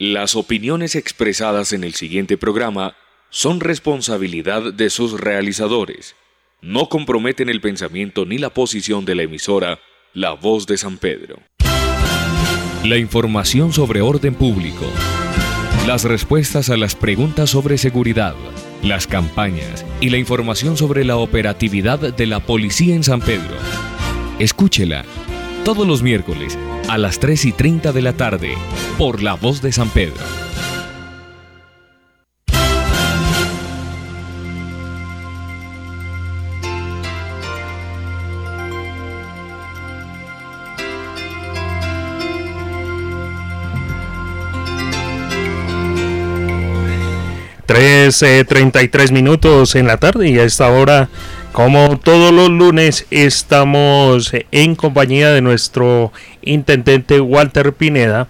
Las opiniones expresadas en el siguiente programa son responsabilidad de sus realizadores. No comprometen el pensamiento ni la posición de la emisora La Voz de San Pedro. La información sobre orden público. Las respuestas a las preguntas sobre seguridad. Las campañas y la información sobre la operatividad de la policía en San Pedro. Escúchela todos los miércoles a las 3 y 30 de la tarde por La Voz de San Pedro. Tres, eh, minutos en la tarde y a esta hora como todos los lunes estamos en compañía de nuestro intendente Walter Pineda,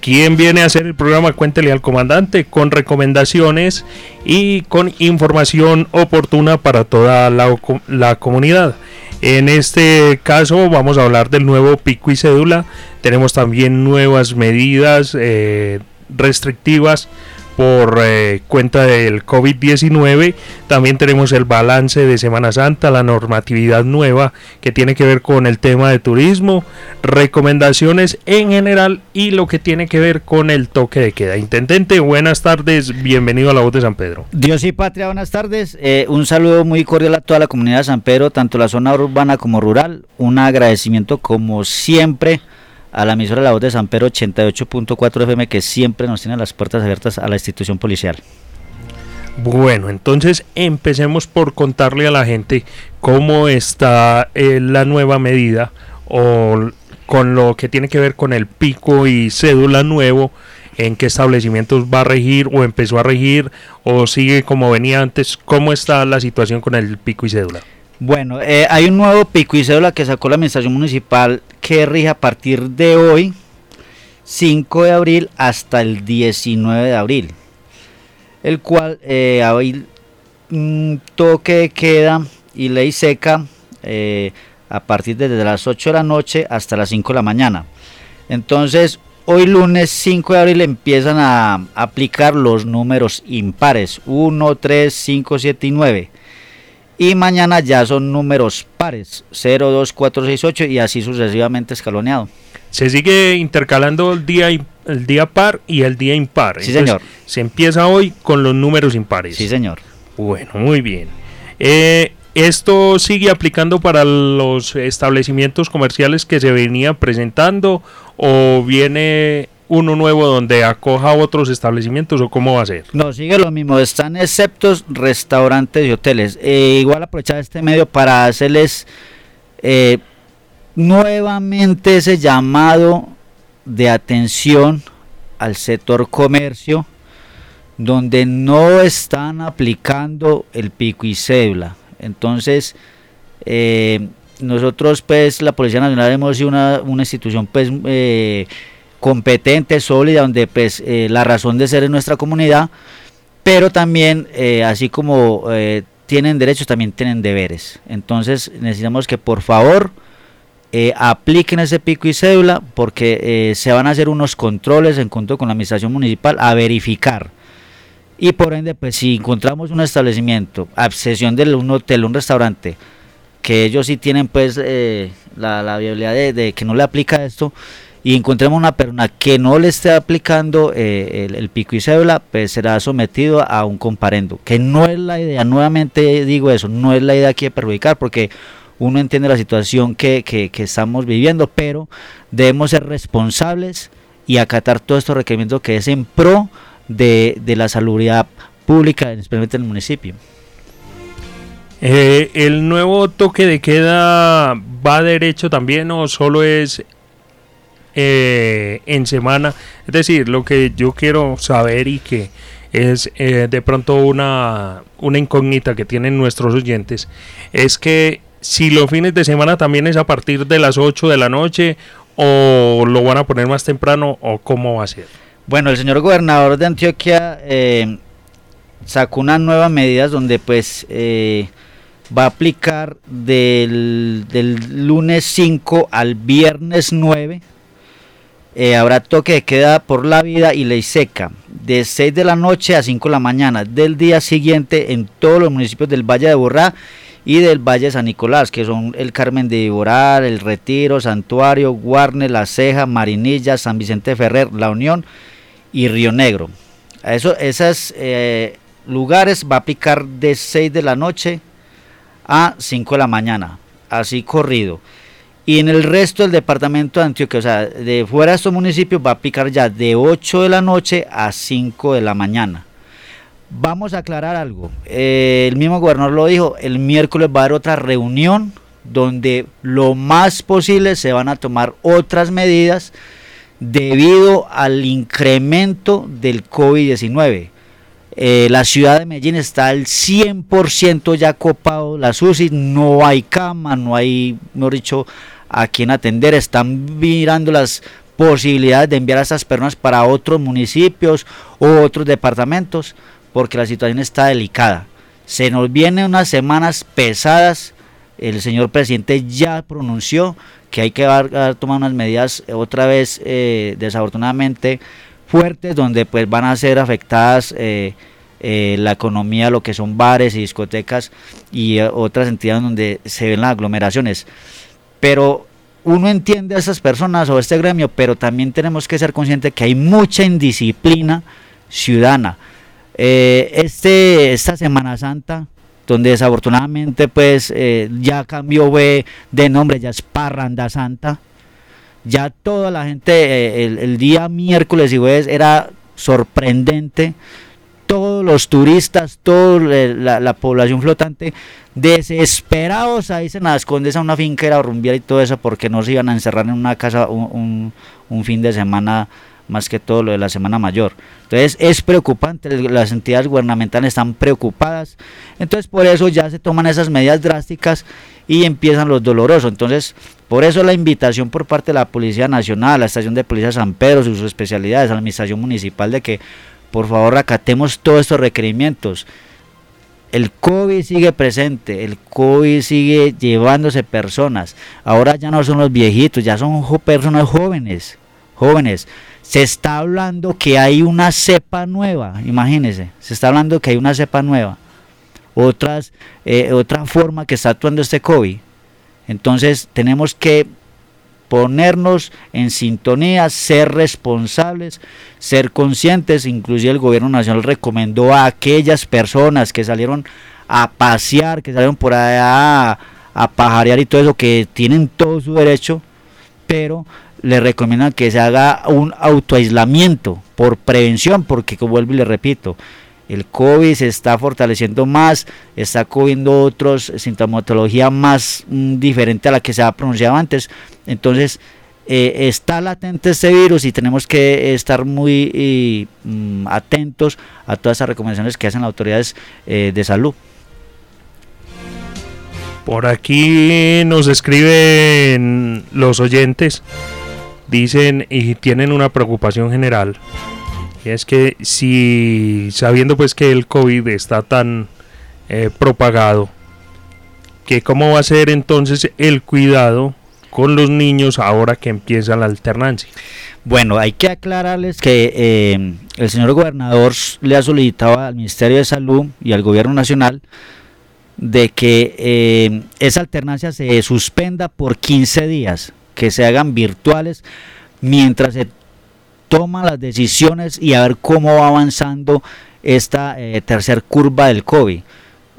quien viene a hacer el programa Cuéntele al comandante con recomendaciones y con información oportuna para toda la, comunidad. En este caso vamos a hablar del nuevo pico y cédula. Tenemos también nuevas medidas eh, restrictivas por eh, cuenta del COVID-19. También tenemos el balance de Semana Santa, la normatividad nueva que tiene que ver con el tema de turismo, recomendaciones en general y lo que tiene que ver con el toque de queda. Intendente, buenas tardes, bienvenido a la voz de San Pedro. Dios y patria, buenas tardes. Eh, un saludo muy cordial a toda la comunidad de San Pedro, tanto la zona urbana como rural. Un agradecimiento como siempre a la emisora La Voz de San Pedro 88.4 FM que siempre nos tiene las puertas abiertas a la institución policial. Bueno, entonces empecemos por contarle a la gente cómo está eh, la nueva medida o con lo que tiene que ver con el pico y cédula nuevo, en qué establecimientos va a regir o empezó a regir o sigue como venía antes, cómo está la situación con el pico y cédula. Bueno, eh, hay un nuevo pico y cédula que sacó la administración municipal que rige a partir de hoy, 5 de abril, hasta el 19 de abril. El cual eh, hay un toque de queda y ley seca eh, a partir de desde las 8 de la noche hasta las 5 de la mañana. Entonces, hoy lunes 5 de abril empiezan a aplicar los números impares 1, 3, 5, 7 y 9 y mañana ya son números pares, 0, 2, 4, 6, 8 y así sucesivamente escaloneado. Se sigue intercalando el día, el día par y el día impar. Sí, señor. Se empieza hoy con los números impares. Sí, señor. Bueno, muy bien. Eh, ¿Esto sigue aplicando para los establecimientos comerciales que se venía presentando o viene uno nuevo donde acoja otros establecimientos o cómo va a ser? No, sigue lo mismo, están exceptos restaurantes y hoteles. Eh, igual aprovechar este medio para hacerles eh, nuevamente ese llamado de atención al sector comercio donde no están aplicando el pico y cédula. Entonces, eh, nosotros pues la Policía Nacional hemos sido una, una institución pues competente, sólida, donde pues eh, la razón de ser en nuestra comunidad, pero también eh, así como eh, tienen derechos, también tienen deberes. Entonces necesitamos que por favor apliquen ese pico y cédula porque se van a hacer unos controles en conjunto con la administración municipal a verificar. Y por ende, pues si encontramos un establecimiento, obsesión de un hotel, un restaurante, que ellos sí tienen pues la, viabilidad de que no le aplica esto, y encontremos una persona que no le esté aplicando eh, el, pico y cédula, pues será sometido a un comparendo, que no es la idea, nuevamente digo eso, no es la idea aquí de perjudicar, porque uno entiende la situación que, estamos viviendo, pero debemos ser responsables y acatar todos estos requerimientos que es en pro de, la salubridad pública, especialmente en el municipio. Eh, ¿El nuevo toque de queda va derecho también o solo es eh, en semana. Es decir, lo que yo quiero saber y que es eh, de pronto una, una incógnita que tienen nuestros oyentes, es que si los fines de semana también es a partir de las 8 de la noche o lo van a poner más temprano o cómo va a ser. Bueno, el señor gobernador de Antioquia eh, sacó unas nuevas medidas donde pues va a aplicar del, del lunes 5 al viernes 9 eh, habrá toque de queda por la vida y ley seca de 6 de la noche a 5 de la mañana del día siguiente en todos los municipios del Valle de Borrá y del Valle de San Nicolás, que son el Carmen de Iboral, el Retiro, Santuario, Guarne, La Ceja, Marinilla, San Vicente Ferrer, La Unión y Río Negro. A eso, esos eh, lugares va a picar de 6 de la noche a 5 de la mañana, así corrido. Y en el resto del departamento de Antioquia, o sea, de fuera de estos municipios, va a picar ya de 8 de la noche a 5 de la mañana. Vamos a aclarar algo. Eh, el mismo gobernador lo dijo, el miércoles va a haber otra reunión donde lo más posible se van a tomar otras medidas debido al incremento del COVID-19. Eh, la ciudad de Medellín está al 100% ya copado, la UCI, no hay cama, no hay, no dicho, a quien atender, están mirando las posibilidades de enviar a estas personas para otros municipios u otros departamentos, porque la situación está delicada. Se nos vienen unas semanas pesadas, el señor presidente ya pronunció que hay que tomar unas medidas otra vez, eh, desafortunadamente, fuertes, donde pues van a ser afectadas eh, eh, la economía, lo que son bares y discotecas y otras entidades donde se ven las aglomeraciones pero uno entiende a esas personas o este gremio, pero también tenemos que ser conscientes que hay mucha indisciplina ciudadana. Eh, este, esta Semana Santa, donde desafortunadamente pues eh, ya cambió de nombre, ya es Parranda Santa, ya toda la gente eh, el, el, día miércoles y jueves era sorprendente todos los turistas, toda la, población flotante, desesperados ahí se las escondes a una finca era rumbiar y todo eso porque no se iban a encerrar en una casa un, fin de semana más que todo lo de la semana mayor. Entonces es preocupante, las entidades gubernamentales están preocupadas, entonces por eso ya se toman esas medidas drásticas y empiezan los dolorosos. Entonces, por eso la invitación por parte de la Policía Nacional, la Estación de Policía San Pedro, sus especialidades, a la Administración Municipal de que por favor acatemos todos estos requerimientos. El COVID sigue presente, el COVID sigue llevándose personas. Ahora ya no son los viejitos, ya son personas jóvenes, jóvenes. Se está hablando que hay una cepa nueva, imagínense, se está hablando que hay una cepa nueva. Otras, eh, otra forma que está actuando este COVID. Entonces tenemos que ponernos en sintonía, ser responsables, ser conscientes. Inclusive el gobierno nacional recomendó a aquellas personas que salieron a pasear, que salieron por allá a, pajarear y todo eso, que tienen todo su derecho, pero le recomiendan que se haga un autoaislamiento por prevención, porque como vuelvo y le repito, el COVID se está fortaleciendo más, está cogiendo otros sintomatología más mm, diferente a la que se ha pronunciado antes. Entonces, eh, está latente este virus y tenemos que estar muy mm, atentos a todas esas recomendaciones que hacen las autoridades eh, de salud. Por aquí nos escriben los oyentes, dicen y tienen una preocupación general es que si sabiendo pues que el COVID está tan eh, propagado, que cómo va a ser entonces el cuidado con los niños ahora que empieza la alternancia. Bueno, hay que aclararles que eh, el señor gobernador le ha solicitado al Ministerio de Salud y al Gobierno Nacional de que eh, esa alternancia se suspenda por 15 días, que se hagan virtuales mientras se toma las decisiones y a ver cómo va avanzando esta eh, tercer curva del COVID.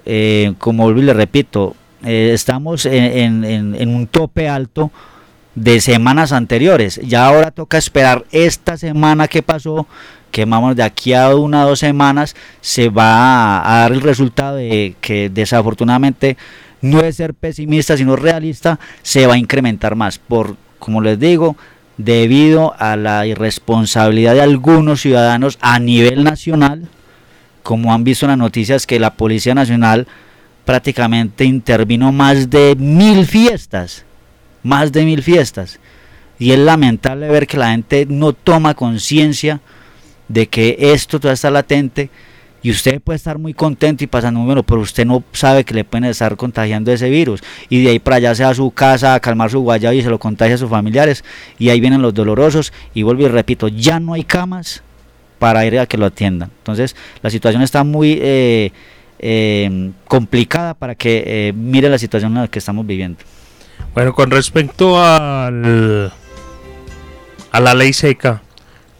Eh, como le repito, eh, estamos en, en, un tope alto de semanas anteriores. Ya ahora toca esperar esta semana que pasó, que vamos de aquí a una o dos semanas, se va a, a dar el resultado de que desafortunadamente no es ser pesimista, sino realista, se va a incrementar más. Por, como les digo, debido a la irresponsabilidad de algunos ciudadanos a nivel nacional, como han visto en las noticias que la Policía Nacional prácticamente intervino más de mil fiestas, más de mil fiestas. Y es lamentable ver que la gente no toma conciencia de que esto todavía está latente y usted puede estar muy contento y pasando bueno, pero usted no sabe que le pueden estar contagiando ese virus. Y de ahí para allá se va a su casa a calmar su guayabo y se lo contagia a sus familiares. Y ahí vienen los dolorosos. Y vuelvo y repito, ya no hay camas para ir a que lo atiendan. Entonces la situación está muy eh, eh, complicada para que eh, mire la situación en la que estamos viviendo. Bueno, con respecto al, a la ley seca,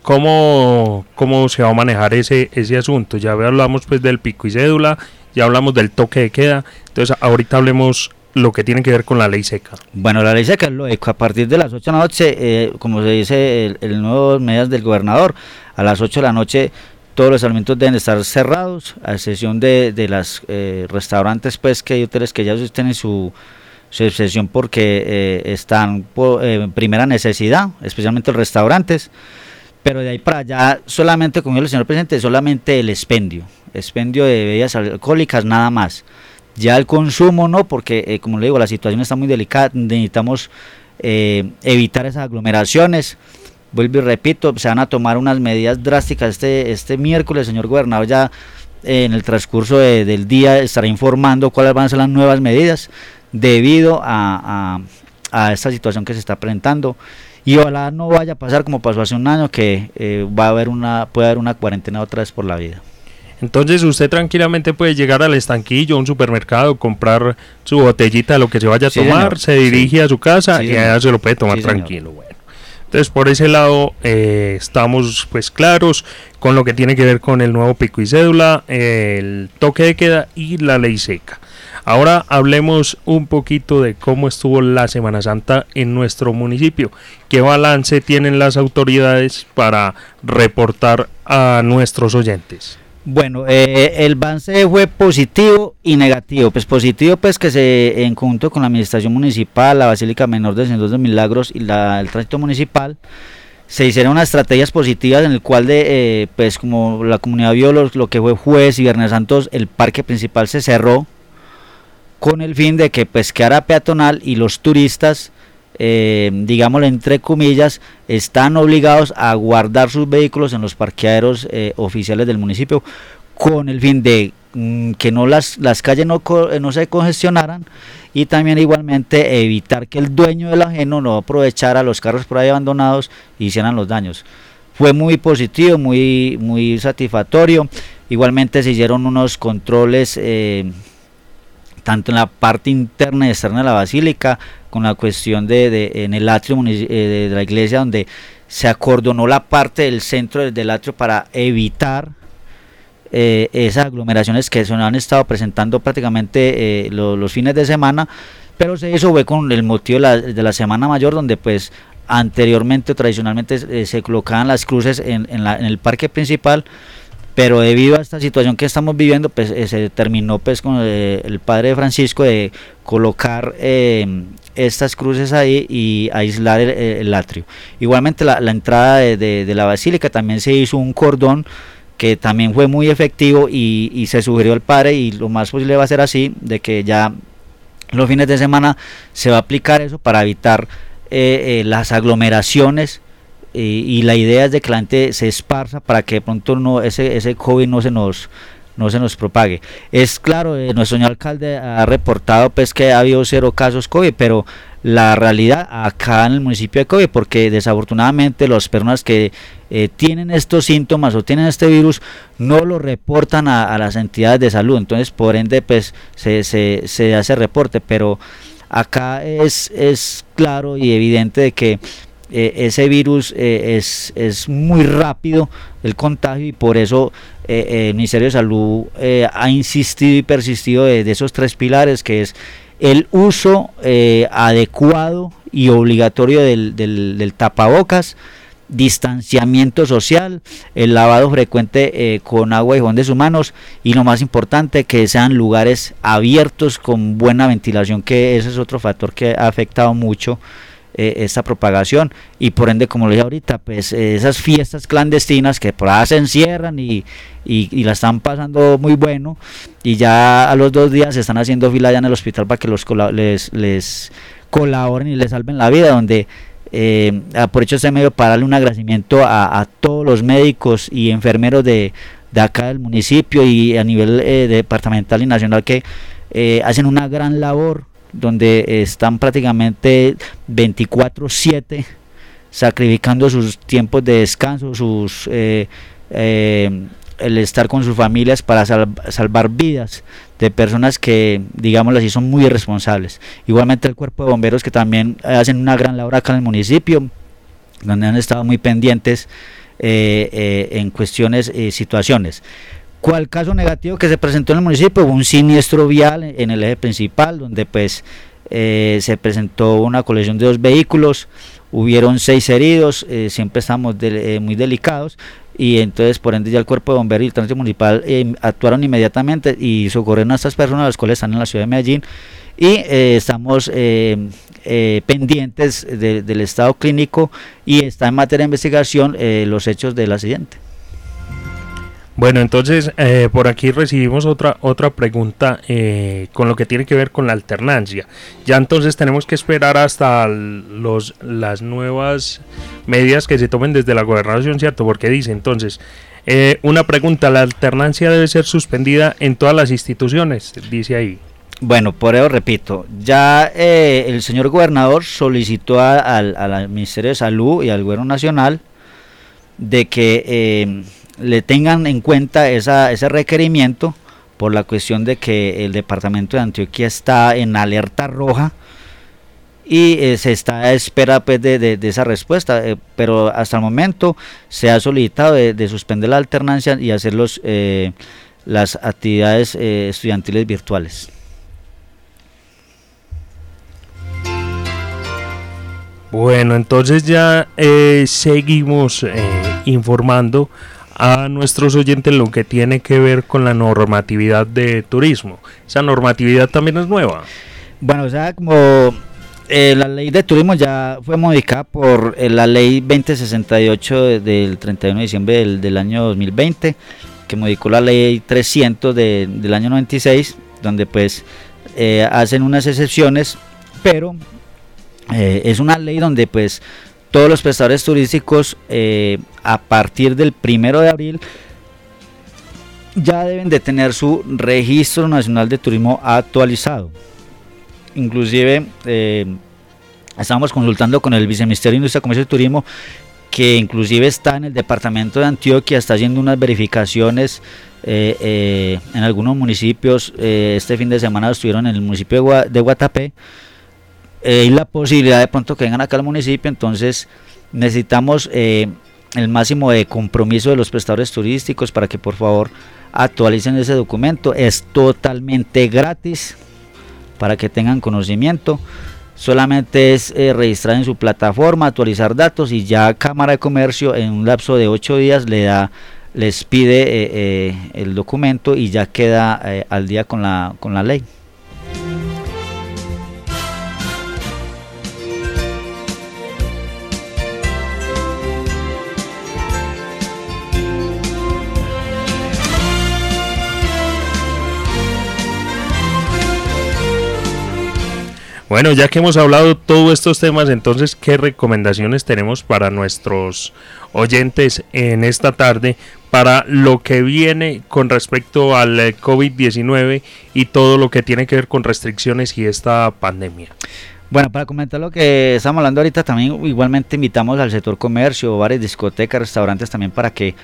¿cómo, ¿cómo se va a manejar ese, ese asunto? Ya hablamos pues del pico y cédula, ya hablamos del toque de queda, entonces ahorita hablemos lo que tiene que ver con la ley seca. Bueno, la ley seca es a partir de las 8 de la noche, eh, como se dice el, el nuevo medidas del gobernador, a las 8 de la noche todos los alimentos deben estar cerrados, a excepción de, de los eh, restaurantes, pues que hay hoteles que ya tienen su, su excepción porque eh, están eh, en primera necesidad, especialmente los restaurantes. Pero de ahí para allá, solamente, dijo el señor presidente, solamente el expendio, expendio de bebidas alcohólicas, nada más. Ya el consumo no, porque como le digo, la situación está muy delicada, necesitamos evitar esas aglomeraciones. Vuelvo y repito, se van a tomar unas medidas drásticas este, este miércoles, señor gobernador. Ya eh, en el transcurso del día estará informando cuáles van a ser las nuevas medidas debido a, a, esta situación que se está presentando y ojalá no vaya a pasar como pasó hace un año que eh, va a haber una puede haber una cuarentena otra vez por la vida. Entonces usted tranquilamente puede llegar al estanquillo, a un supermercado, comprar su botellita lo que se vaya a tomar, se dirige a su casa y allá se lo puede tomar tranquilo. Entonces por ese lado eh, estamos pues claros con lo que tiene que ver con el nuevo pico y cédula, el toque de queda y la ley seca. Ahora hablemos un poquito de cómo estuvo la Semana Santa en nuestro municipio. ¿Qué balance tienen las autoridades para reportar a nuestros oyentes? Bueno, eh, el balance fue positivo y negativo. Pues positivo, pues que se en conjunto con la administración municipal, la Basílica Menor de Señor de Milagros y la, el tránsito municipal, se hicieron unas estrategias positivas en el cual de, eh, pues como la comunidad vio lo, lo, que fue jueves y viernes santos, el parque principal se cerró con el fin de que pues peatonal y los turistas eh, digámoslo entre comillas, están obligados a guardar sus vehículos en los parqueaderos eh, oficiales del municipio con el fin de mm, que no las, las calles no, eh, no se congestionaran y también igualmente evitar que el dueño del ajeno no aprovechara los carros por ahí abandonados y hicieran los daños. Fue muy positivo, muy, muy satisfactorio. Igualmente se hicieron unos controles eh, tanto en la parte interna y externa de la basílica, con la cuestión de, en el atrio eh, de la iglesia, donde se acordonó la parte del centro del atrio para evitar eh, esas aglomeraciones que se han estado presentando prácticamente eh, los fines de semana, pero se hizo fue con el motivo de la, Semana Mayor, donde pues anteriormente tradicionalmente se colocaban las cruces en, en el parque principal pero debido a esta situación que estamos viviendo, pues eh, se determinó pues con eh, el padre Francisco de colocar eh, estas cruces ahí y aislar el, atrio. Igualmente la, entrada de, la basílica también se hizo un cordón que también fue muy efectivo y, se sugirió al padre y lo más posible va a ser así, de que ya los fines de semana se va a aplicar eso para evitar las aglomeraciones y, la idea es de que la gente se esparza para que de pronto no, ese, ese COVID no se nos no se nos propague. Es claro, eh, nuestro señor alcalde ha reportado pues que ha habido cero casos COVID, pero la realidad acá en el municipio de COVID, porque desafortunadamente las personas que eh, tienen estos síntomas o tienen este virus no lo reportan a, las entidades de salud, entonces por ende pues se, se, se hace reporte, pero acá es, es claro y evidente de que eh, ese virus eh, es, es, muy rápido el contagio y por eso eh, el Ministerio de Salud ha insistido y persistido de, esos tres pilares que es el uso adecuado y obligatorio del, del, tapabocas, distanciamiento social, el lavado frecuente con agua y jabón de sus manos y lo más importante que sean lugares abiertos con buena ventilación que ese es otro factor que ha afectado mucho eh, esta propagación. Y por ende, como lo dije ahorita, pues eh, esas fiestas clandestinas que por ahí se encierran y, y, la están pasando muy bueno y ya a los dos días se están haciendo fila allá en el hospital para que los les, les colaboren y les salven la vida, donde eh, por hecho este medio para darle un agradecimiento a, todos los médicos y enfermeros de, de acá del municipio y a nivel departamental y nacional que hacen una gran labor donde están prácticamente 24/7 sacrificando sus tiempos de descanso, sus eh, eh, el estar con sus familias para salvar vidas de personas que, digámoslo así, son muy responsables. Igualmente el cuerpo de bomberos que también hacen una gran labor acá en el municipio, donde han estado muy pendientes eh, en cuestiones y situaciones. ¿Cuál caso negativo que se presentó en el municipio? Hubo un siniestro vial en el eje principal, donde pues se presentó una colisión de dos vehículos hubieron seis heridos, eh, siempre estamos eh, muy delicados y entonces por ende ya el cuerpo de bomberos y el tránsito municipal eh, actuaron inmediatamente y socorrieron a estas personas, las cuales están en la ciudad de Medellín y estamos pendientes del estado clínico y está en materia de investigación los hechos del accidente. Bueno, entonces eh, por aquí recibimos otra otra pregunta eh, con lo que tiene que ver con la alternancia. Ya entonces tenemos que esperar hasta los las nuevas medidas que se tomen desde la gobernación, ¿cierto? Porque dice entonces eh, una pregunta, la alternancia debe ser suspendida en todas las instituciones, dice ahí. Bueno, por eso repito, ya el señor gobernador solicitó al Ministerio de Salud y al Gobierno Nacional de que le tengan en cuenta esa, ese requerimiento por la cuestión de que el departamento de Antioquia está en alerta roja y eh, se está a espera pues, de, esa respuesta, eh, pero hasta el momento se ha solicitado de, suspender la alternancia y hacer los, eh, las actividades estudiantiles virtuales. Bueno, entonces ya seguimos informando a nuestros oyentes lo que tiene que ver con la normatividad de turismo. Esa normatividad también es nueva. Bueno, o sea, como eh, la ley de turismo ya fue modificada por eh, la ley 2068 del 31 de diciembre del, año 2020, que modificó la ley 300 del año 96, donde pues eh, hacen unas excepciones, pero es una ley donde pues todos los prestadores turísticos eh, a partir del primero de abril ya deben de tener su registro nacional de turismo actualizado. Inclusive eh, estamos consultando con el viceministerio de Industria, Comercio y Turismo que inclusive está en el departamento de Antioquia, está haciendo unas verificaciones eh, en algunos municipios. este fin de semana estuvieron en el municipio de Guatapé hay la posibilidad de pronto que vengan acá al municipio, entonces necesitamos eh, el máximo de compromiso de los prestadores turísticos para que por favor actualicen ese documento. Es totalmente gratis para que tengan conocimiento. Solamente es eh, registrar en su plataforma, actualizar datos y ya Cámara de Comercio en un lapso de 8 días le da les pide eh, el documento y ya queda al día con la, con la ley. Bueno, ya que hemos hablado todos estos temas, entonces, ¿qué recomendaciones tenemos para nuestros oyentes en esta tarde para lo que viene con respecto al eh, COVID-19 y todo lo que tiene que ver con restricciones y esta pandemia? Bueno, para comentar lo que estamos hablando ahorita, también igualmente invitamos al sector comercio, bares, discotecas, restaurantes también para que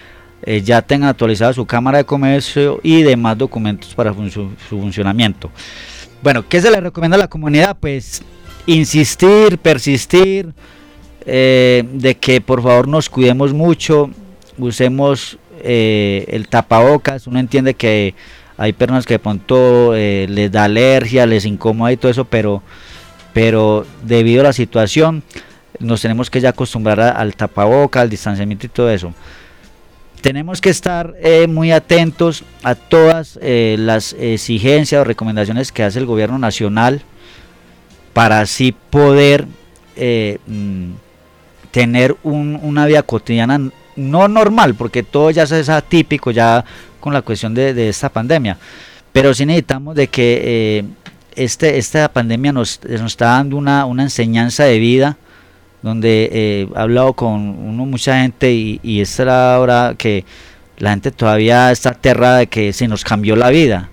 eh, ya tengan actualizada su cámara de comercio y demás documentos para su funcionamiento. Bueno, ¿qué se le recomienda a la comunidad? Pues insistir, persistir, eh, de que por favor nos cuidemos mucho, usemos eh, el tapabocas, uno entiende que hay personas que de pronto eh, les da alergia, les incomoda y todo eso, pero, pero debido a la situación nos tenemos que ya acostumbrar al tapabocas, al distanciamiento y todo eso tenemos que estar eh, muy atentos a todas eh, las exigencias o recomendaciones que hace el gobierno nacional para así poder eh, mm, tener una vida cotidiana no normal, porque todo ya es atípico ya con la cuestión de, esta pandemia, pero sí necesitamos de que este, esta pandemia nos, nos está dando una, una enseñanza de vida donde eh, he hablado con uno, mucha gente y, y esta era la hora que la gente todavía está aterrada de que se nos cambió la vida.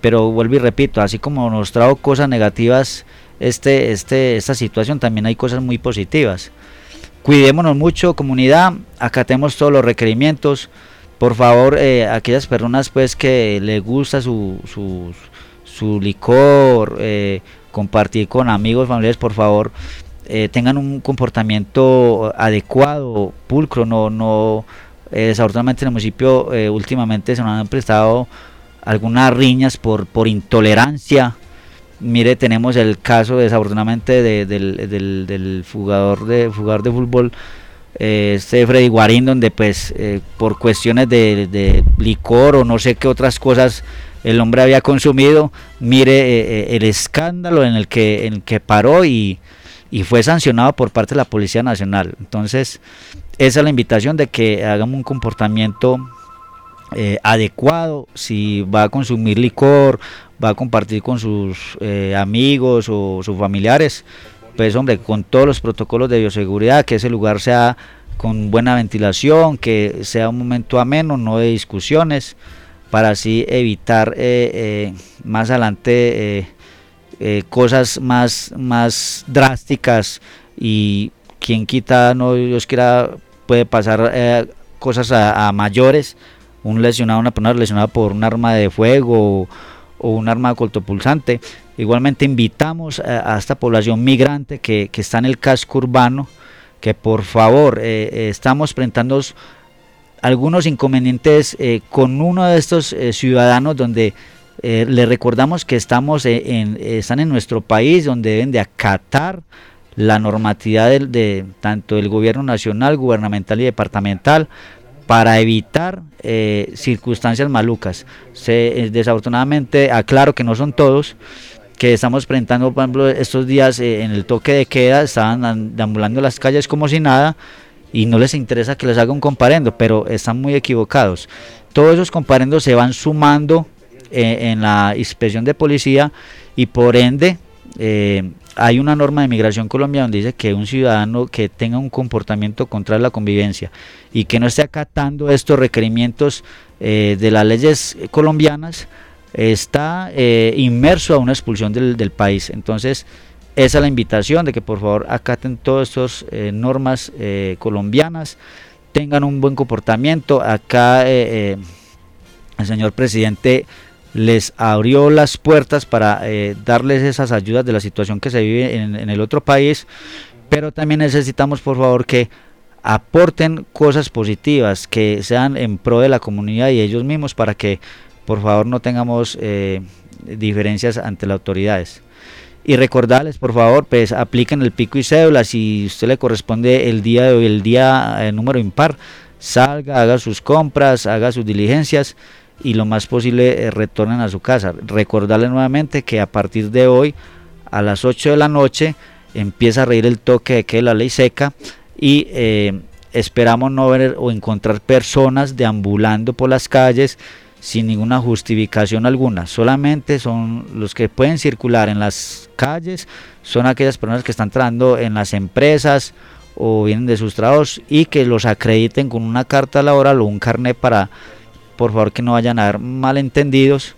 Pero vuelvo y repito, así como nos trajo cosas negativas este, este, esta situación, también hay cosas muy positivas. Cuidémonos mucho, comunidad, acatemos todos los requerimientos. Por favor, eh, aquellas personas pues que les gusta su, su, su licor, eh, compartir con amigos, familiares, por favor, eh, tengan un comportamiento adecuado, pulcro, no, no, desafortunadamente en el municipio últimamente se nos han prestado algunas riñas por, por intolerancia. Mire, tenemos el caso desafortunadamente del, del, jugador de jugador de fútbol eh, este Freddy Guarín, donde pues eh, por cuestiones de, licor o no sé qué otras cosas el hombre había consumido, mire eh, el escándalo en el que, en que paró y, y, fue sancionado por parte de la Policía Nacional. Entonces, esa es la invitación de que hagamos un comportamiento eh, adecuado, si va a consumir licor, va a compartir con sus eh, amigos o sus familiares, pues hombre, con todos los protocolos de bioseguridad, que ese lugar sea con buena ventilación, que sea un momento ameno, no de discusiones, para así evitar eh, más adelante cosas más, más drásticas y quien quita, no Dios quiera, puede pasar cosas a mayores un lesionado, una persona lesionada por un arma de fuego o, un arma cortopulsante. Igualmente invitamos a, esta población migrante que, está en el casco urbano que por favor eh, eh, estamos presentando algunos inconvenientes eh, con uno de estos ciudadanos donde le recordamos que estamos en, están en nuestro país donde deben de acatar la normatividad de, tanto el gobierno nacional, gubernamental y departamental para evitar eh, circunstancias malucas. Eh, desafortunadamente, aclaro que no son todos, que estamos presentando, por ejemplo, estos días eh, en el toque de queda, estaban deambulando las calles como si nada y no les interesa que les haga un comparendo, pero están muy equivocados. Todos esos comparendos se van sumando en la inspección de policía y por ende hay una norma de migración colombiana donde dice que un ciudadano que tenga un comportamiento contra la convivencia y que no esté acatando estos requerimientos eh, de las leyes colombianas está eh, inmerso a una expulsión del, país. Entonces, esa es la invitación de que por favor acaten todas estas eh, normas colombianas, tengan un buen comportamiento. Acá el señor presidente les abrió las puertas para eh, darles esas ayudas de la situación que se vive en, el otro país, pero también necesitamos por favor que aporten cosas positivas, que sean en pro de la comunidad y ellos mismos para que por favor no tengamos eh, diferencias ante las autoridades. Y recordarles, por favor, pues apliquen el pico y cédula. Si usted le corresponde el día de hoy, el día el número impar, salga, haga sus compras, haga sus diligencias y lo más posible eh, retornen a su casa. Recordarles nuevamente que a partir de hoy a las 8 de la noche empieza a reír el toque de que la ley seca y eh, esperamos no ver o encontrar personas deambulando por las calles sin ninguna justificación alguna. Solamente son los que pueden circular en las calles, son aquellas personas que están entrando en las empresas o vienen de sus trabajos y que los acrediten con una carta laboral o un carnet para por favor que no vayan a haber malentendidos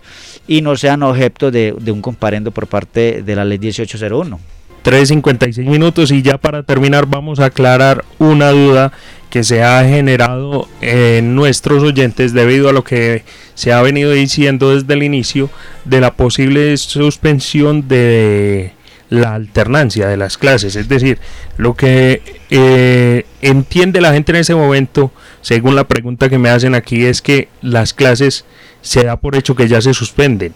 y no sean objeto de, un comparendo por parte de la ley 1801. 3.56 minutos y ya para terminar vamos a aclarar una duda que se ha generado en nuestros oyentes debido a lo que se ha venido diciendo desde el inicio de la posible suspensión de la alternancia de las clases. Es decir, lo que eh, entiende la gente en ese momento, según la pregunta que me hacen aquí, es que las clases se da por hecho que ya se suspenden.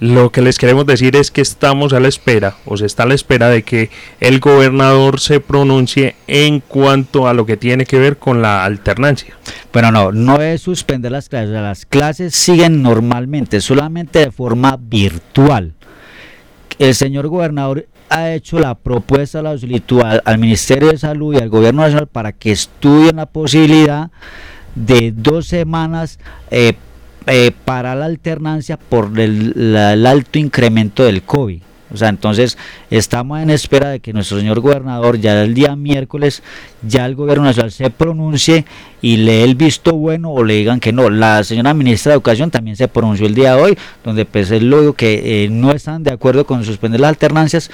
Lo que les queremos decir es que estamos a la espera, o se está a la espera de que el gobernador se pronuncie en cuanto a lo que tiene que ver con la alternancia. Bueno, no, no es suspender las clases, las clases siguen normalmente, solamente de forma virtual. El señor gobernador ha hecho la propuesta la solicitud al, Ministerio de Salud y al Gobierno Nacional para que estudien la posibilidad de dos semanas eh, eh, para la alternancia por el, alto incremento del COVID. O sea, entonces estamos en espera de que nuestro señor gobernador ya el día miércoles ya el gobierno nacional se pronuncie y le el visto bueno o le digan que no. La señora ministra de Educación también se pronunció el día de hoy, donde pues es lo que eh, no están de acuerdo con suspender las alternancias,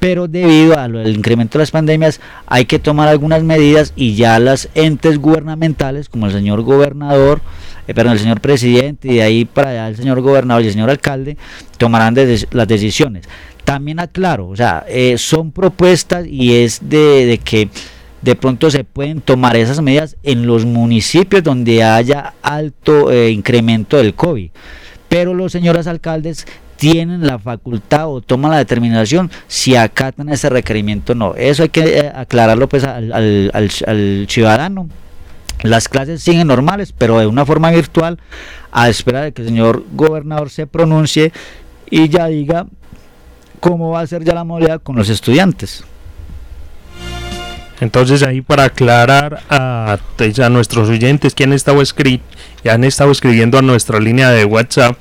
pero debido al incremento de las pandemias hay que tomar algunas medidas y ya las entes gubernamentales, como el señor gobernador, eh, perdón, el señor presidente y de ahí para allá el señor gobernador y el señor alcalde tomarán las decisiones. También aclaro, o sea, eh, son propuestas y es de, que de pronto se pueden tomar esas medidas en los municipios donde haya alto eh, incremento del COVID. Pero los señores alcaldes tienen la facultad o toman la determinación si acatan ese requerimiento o no. Eso hay que eh, aclararlo pues al, al, ciudadano. Las clases siguen normales, pero de una forma virtual, a espera de que el señor gobernador se pronuncie y ya diga cómo va a ser ya la modalidad con los estudiantes. Entonces ahí para aclarar a, a nuestros oyentes que han estado, escri escribiendo a nuestra línea de WhatsApp,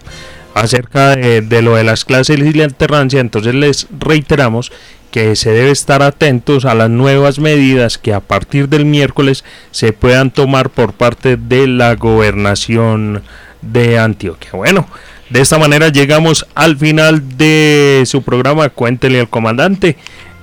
acerca de, lo de las clases y la alternancia, entonces les reiteramos que se debe estar atentos a las nuevas medidas que a partir del miércoles se puedan tomar por parte de la gobernación de Antioquia. Bueno, de esta manera llegamos al final de su programa Cuéntele al comandante.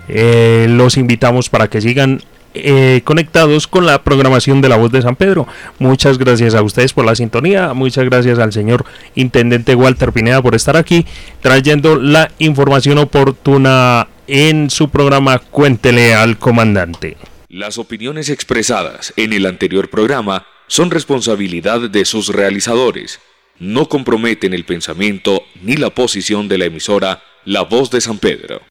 Eh, los invitamos para que sigan eh, conectados con la programación de la voz de San Pedro. Muchas gracias a ustedes por la sintonía, muchas gracias al señor Intendente Walter Pineda por estar aquí trayendo la información oportuna en su programa Cuéntele al comandante. Las opiniones expresadas en el anterior programa son responsabilidad de sus realizadores. No comprometen el pensamiento ni la posición de la emisora La Voz de San Pedro.